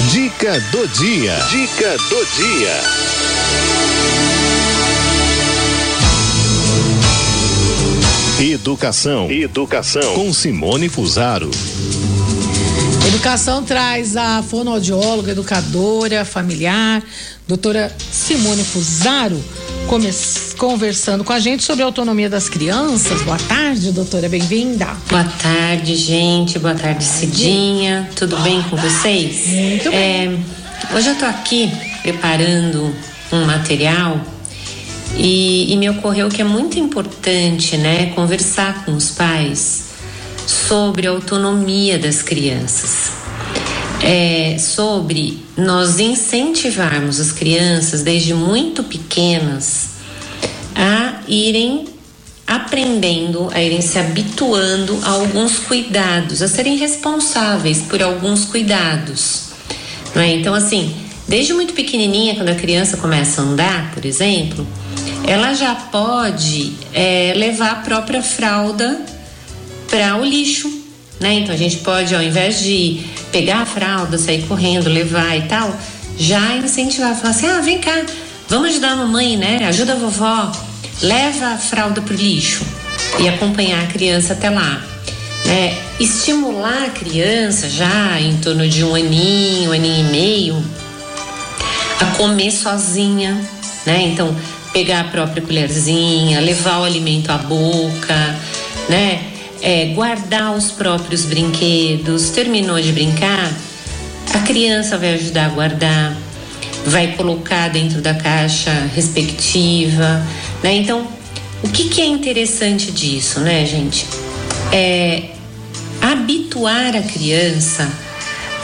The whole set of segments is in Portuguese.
Dica do dia. Dica do dia. Educação. Educação. Com Simone Fusaro. Educação traz a fonoaudióloga, educadora familiar, doutora Simone Fusaro, conversando com a gente sobre a autonomia das crianças. Boa tarde, doutora, bem-vinda. Boa tarde, gente. Boa tarde, Cidinha. Tudo bem com vocês? Muito bem. É, hoje eu tô aqui preparando um material e, e me ocorreu que é muito importante, né, conversar com os pais sobre a autonomia das crianças. É, sobre nós incentivarmos as crianças desde muito pequenas a irem aprendendo, a irem se habituando a alguns cuidados, a serem responsáveis por alguns cuidados. Não é? Então, assim, desde muito pequenininha, quando a criança começa a andar, por exemplo, ela já pode é, levar a própria fralda para o lixo, né? Então a gente pode, ao invés de pegar a fralda, sair correndo, levar e tal, já incentivar, falar assim: ah, vem cá, vamos ajudar a mamãe, né? Ajuda a vovó, leva a fralda para o lixo e acompanhar a criança até lá. Né? Estimular a criança já em torno de um aninho, um aninho e meio, a comer sozinha, né? Então pegar a própria colherzinha, levar o alimento à boca, né? É, guardar os próprios brinquedos. Terminou de brincar, a criança vai ajudar a guardar, vai colocar dentro da caixa respectiva, né? Então, o que, que é interessante disso, né, gente? É habituar a criança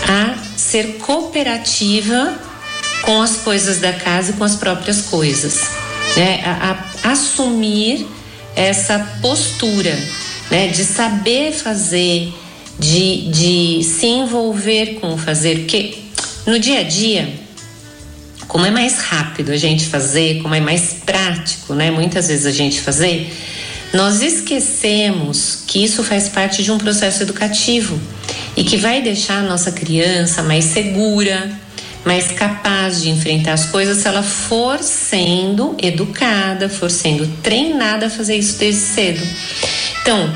a ser cooperativa com as coisas da casa e com as próprias coisas né, a, a assumir essa postura, né, de saber fazer, de, de se envolver com o fazer, porque no dia a dia, como é mais rápido a gente fazer, como é mais prático, né, muitas vezes a gente fazer, nós esquecemos que isso faz parte de um processo educativo e que vai deixar a nossa criança mais segura, mais capaz de enfrentar as coisas se ela for sendo educada, for sendo treinada a fazer isso desde cedo. Então,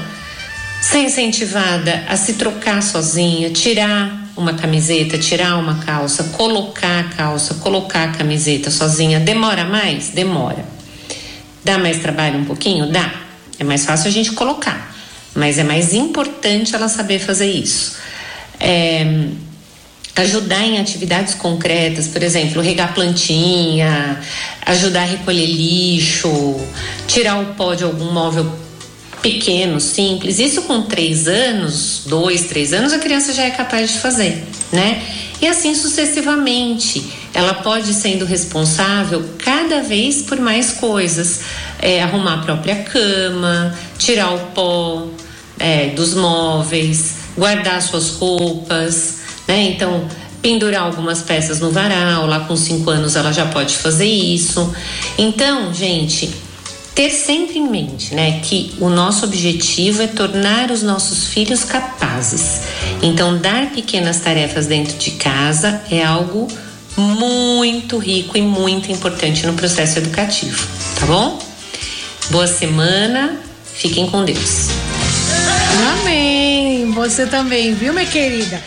ser incentivada a se trocar sozinha, tirar uma camiseta, tirar uma calça, colocar a calça, colocar a camiseta sozinha, demora mais? Demora. Dá mais trabalho um pouquinho? Dá. É mais fácil a gente colocar, mas é mais importante ela saber fazer isso. É, ajudar em atividades concretas, por exemplo, regar plantinha, ajudar a recolher lixo, tirar o pó de algum móvel pequeno, simples. Isso com três anos, dois, três anos, a criança já é capaz de fazer, né? E assim sucessivamente. Ela pode sendo responsável cada vez por mais coisas. É, arrumar a própria cama, tirar o pó é, dos móveis, guardar suas roupas né? Então, pendurar algumas peças no varal, lá com cinco anos ela já pode fazer isso. Então, gente, ter sempre em mente, né, que o nosso objetivo é tornar os nossos filhos capazes. Então, dar pequenas tarefas dentro de casa é algo muito rico e muito importante no processo educativo, tá bom? Boa semana, fiquem com Deus. Amém. Você também, viu, minha querida?